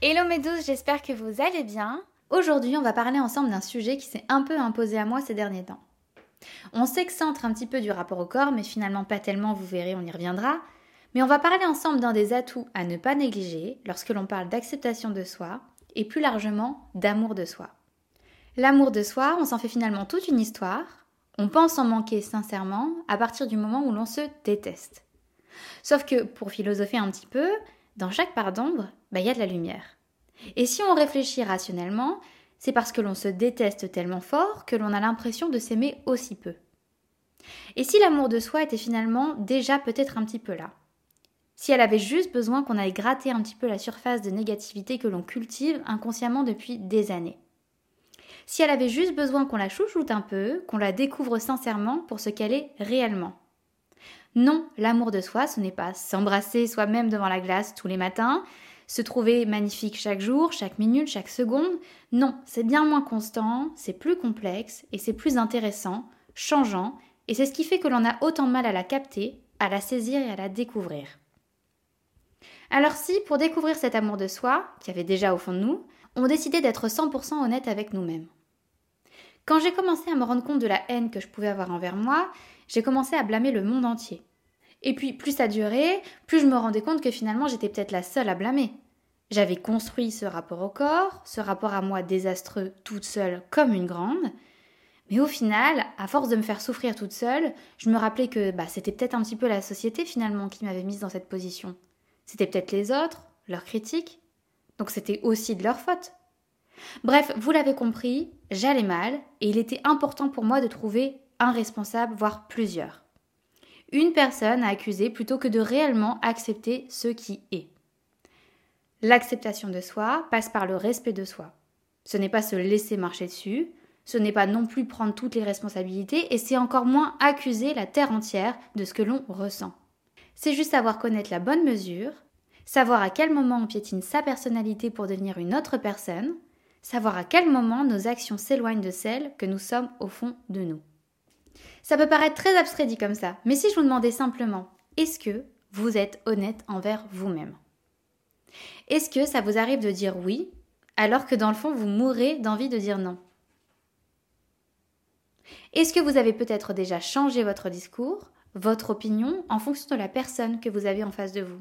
Hello mes j'espère que vous allez bien. Aujourd'hui, on va parler ensemble d'un sujet qui s'est un peu imposé à moi ces derniers temps. On s'excentre un petit peu du rapport au corps, mais finalement pas tellement, vous verrez, on y reviendra. Mais on va parler ensemble d'un des atouts à ne pas négliger lorsque l'on parle d'acceptation de soi et plus largement d'amour de soi. L'amour de soi, on s'en fait finalement toute une histoire. On pense en manquer sincèrement à partir du moment où l'on se déteste. Sauf que, pour philosopher un petit peu, dans chaque part d'ombre, bah, il y a de la lumière. Et si on réfléchit rationnellement, c'est parce que l'on se déteste tellement fort que l'on a l'impression de s'aimer aussi peu. Et si l'amour de soi était finalement déjà peut-être un petit peu là? Si elle avait juste besoin qu'on aille gratter un petit peu la surface de négativité que l'on cultive inconsciemment depuis des années? Si elle avait juste besoin qu'on la chouchoute un peu, qu'on la découvre sincèrement pour ce qu'elle est réellement? Non, l'amour de soi, ce n'est pas s'embrasser soi-même devant la glace tous les matins, se trouver magnifique chaque jour, chaque minute, chaque seconde. Non, c'est bien moins constant, c'est plus complexe et c'est plus intéressant, changeant, et c'est ce qui fait que l'on a autant de mal à la capter, à la saisir et à la découvrir. Alors si, pour découvrir cet amour de soi, qui avait déjà au fond de nous, on décidait d'être 100% honnête avec nous-mêmes. Quand j'ai commencé à me rendre compte de la haine que je pouvais avoir envers moi, j'ai commencé à blâmer le monde entier. Et puis, plus ça durait, plus je me rendais compte que finalement j'étais peut-être la seule à blâmer. J'avais construit ce rapport au corps, ce rapport à moi désastreux toute seule comme une grande, mais au final, à force de me faire souffrir toute seule, je me rappelais que bah, c'était peut-être un petit peu la société finalement qui m'avait mise dans cette position. C'était peut-être les autres, leurs critiques, donc c'était aussi de leur faute. Bref, vous l'avez compris, j'allais mal et il était important pour moi de trouver un responsable, voire plusieurs. Une personne à accuser plutôt que de réellement accepter ce qui est. L'acceptation de soi passe par le respect de soi. Ce n'est pas se laisser marcher dessus, ce n'est pas non plus prendre toutes les responsabilités et c'est encore moins accuser la terre entière de ce que l'on ressent. C'est juste savoir connaître la bonne mesure, savoir à quel moment on piétine sa personnalité pour devenir une autre personne, savoir à quel moment nos actions s'éloignent de celles que nous sommes au fond de nous. Ça peut paraître très abstrait dit comme ça, mais si je vous demandais simplement, est-ce que vous êtes honnête envers vous-même? Est-ce que ça vous arrive de dire oui, alors que dans le fond vous mourrez d'envie de dire non? Est-ce que vous avez peut-être déjà changé votre discours, votre opinion, en fonction de la personne que vous avez en face de vous?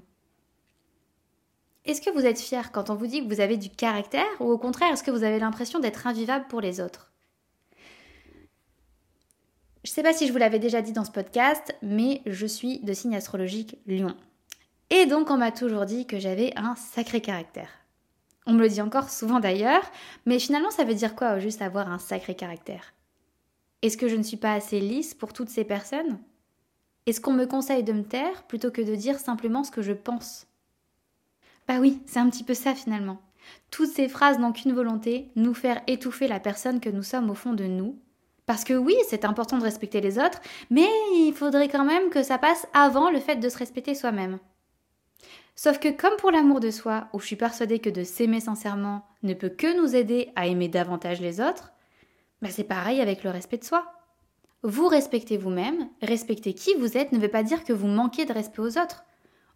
Est-ce que vous êtes fier quand on vous dit que vous avez du caractère ou au contraire est-ce que vous avez l'impression d'être invivable pour les autres? Je ne sais pas si je vous l'avais déjà dit dans ce podcast, mais je suis de signe astrologique lion. Et donc on m'a toujours dit que j'avais un sacré caractère. On me le dit encore souvent d'ailleurs, mais finalement ça veut dire quoi juste avoir un sacré caractère? Est-ce que je ne suis pas assez lisse pour toutes ces personnes? Est-ce qu'on me conseille de me taire plutôt que de dire simplement ce que je pense? Bah oui, c'est un petit peu ça finalement. Toutes ces phrases n'ont qu'une volonté, nous faire étouffer la personne que nous sommes au fond de nous. Parce que oui, c'est important de respecter les autres, mais il faudrait quand même que ça passe avant le fait de se respecter soi-même. Sauf que comme pour l'amour de soi, où je suis persuadée que de s'aimer sincèrement ne peut que nous aider à aimer davantage les autres, bah c'est pareil avec le respect de soi. Vous respectez vous-même, respecter qui vous êtes ne veut pas dire que vous manquez de respect aux autres.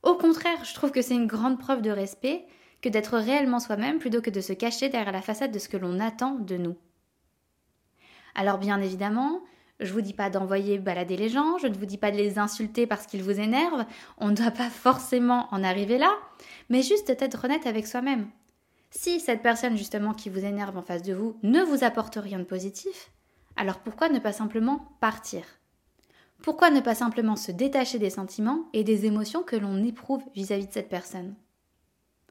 Au contraire, je trouve que c'est une grande preuve de respect que d'être réellement soi-même plutôt que de se cacher derrière la façade de ce que l'on attend de nous. Alors bien évidemment, je vous dis pas d'envoyer balader les gens, je ne vous dis pas de les insulter parce qu'ils vous énervent, on ne doit pas forcément en arriver là, mais juste être honnête avec soi-même. Si cette personne justement qui vous énerve en face de vous ne vous apporte rien de positif, alors pourquoi ne pas simplement partir? Pourquoi ne pas simplement se détacher des sentiments et des émotions que l'on éprouve vis-à-vis de cette personne?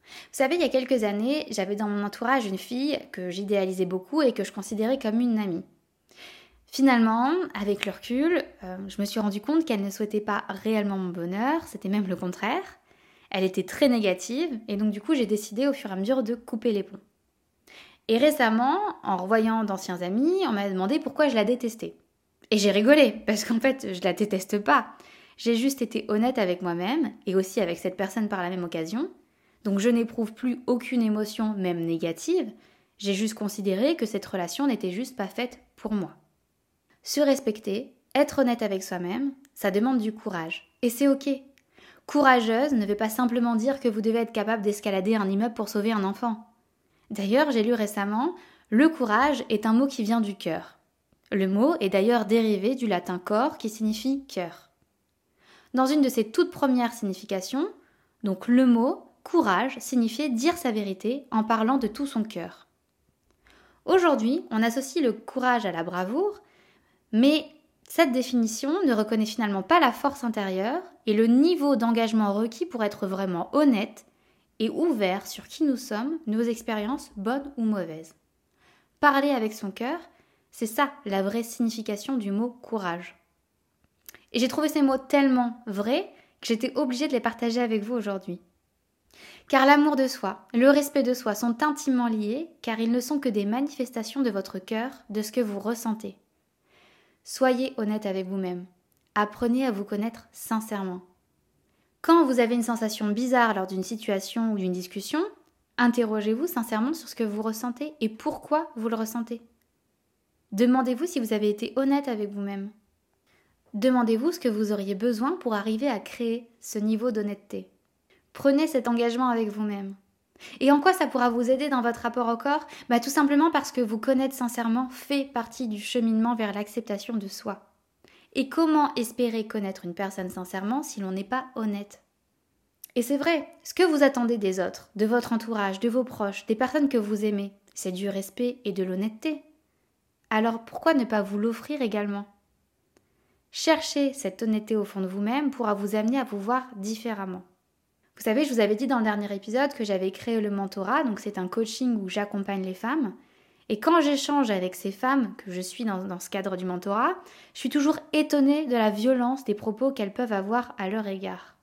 Vous savez, il y a quelques années, j'avais dans mon entourage une fille que j'idéalisais beaucoup et que je considérais comme une amie. Finalement, avec le recul, euh, je me suis rendu compte qu'elle ne souhaitait pas réellement mon bonheur, c'était même le contraire. Elle était très négative et donc du coup j'ai décidé au fur et à mesure de couper les ponts. Et récemment, en revoyant d'anciens amis, on m'a demandé pourquoi je la détestais. Et j'ai rigolé, parce qu'en fait, je la déteste pas. J'ai juste été honnête avec moi-même et aussi avec cette personne par la même occasion. Donc je n'éprouve plus aucune émotion, même négative. J'ai juste considéré que cette relation n'était juste pas faite pour moi. Se respecter, être honnête avec soi-même, ça demande du courage. Et c'est ok. Courageuse ne veut pas simplement dire que vous devez être capable d'escalader un immeuble pour sauver un enfant. D'ailleurs, j'ai lu récemment, le courage est un mot qui vient du cœur. Le mot est d'ailleurs dérivé du latin corps qui signifie cœur. Dans une de ses toutes premières significations, donc le mot courage signifiait dire sa vérité en parlant de tout son cœur. Aujourd'hui, on associe le courage à la bravoure, mais cette définition ne reconnaît finalement pas la force intérieure et le niveau d'engagement requis pour être vraiment honnête et ouvert sur qui nous sommes, nos expériences, bonnes ou mauvaises. Parler avec son cœur, c'est ça la vraie signification du mot courage. Et j'ai trouvé ces mots tellement vrais que j'étais obligée de les partager avec vous aujourd'hui. Car l'amour de soi, le respect de soi sont intimement liés, car ils ne sont que des manifestations de votre cœur, de ce que vous ressentez. Soyez honnête avec vous-même. Apprenez à vous connaître sincèrement. Quand vous avez une sensation bizarre lors d'une situation ou d'une discussion, interrogez-vous sincèrement sur ce que vous ressentez et pourquoi vous le ressentez. Demandez-vous si vous avez été honnête avec vous-même. Demandez-vous ce que vous auriez besoin pour arriver à créer ce niveau d'honnêteté. Prenez cet engagement avec vous-même. Et en quoi ça pourra vous aider dans votre rapport au corps? Bah, Tout simplement parce que vous connaître sincèrement fait partie du cheminement vers l'acceptation de soi. Et comment espérer connaître une personne sincèrement si l'on n'est pas honnête? Et c'est vrai, ce que vous attendez des autres, de votre entourage, de vos proches, des personnes que vous aimez, c'est du respect et de l'honnêteté. Alors pourquoi ne pas vous l'offrir également? Chercher cette honnêteté au fond de vous-même pourra vous amener à vous voir différemment. Vous savez, je vous avais dit dans le dernier épisode que j'avais créé le mentorat, donc c'est un coaching où j'accompagne les femmes. Et quand j'échange avec ces femmes que je suis dans, ce cadre du mentorat, je suis toujours étonnée de la violence des propos qu'elles peuvent avoir à leur égard.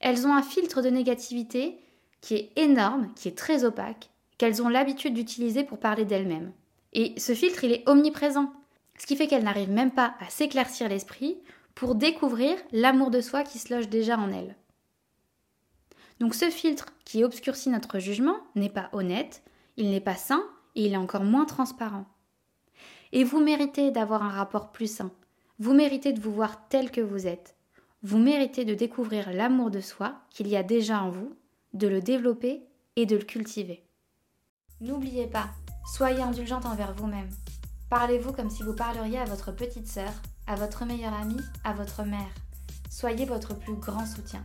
Elles ont un filtre de négativité qui est énorme, qui est très opaque, qu'elles ont l'habitude d'utiliser pour parler d'elles-mêmes. Et ce filtre, il est omniprésent. Ce qui fait qu'elle n'arrive même pas à s'éclaircir l'esprit pour découvrir l'amour de soi qui se loge déjà en elle. Donc ce filtre qui obscurcit notre jugement n'est pas honnête, il n'est pas sain et il est encore moins transparent. Et vous méritez d'avoir un rapport plus sain. Vous méritez de vous voir tel que vous êtes. Vous méritez de découvrir l'amour de soi qu'il y a déjà en vous, de le développer et de le cultiver. N'oubliez pas, soyez indulgente envers vous-même. Parlez-vous comme si vous parleriez à votre petite sœur, à votre meilleure amie, à votre mère. Soyez votre plus grand soutien.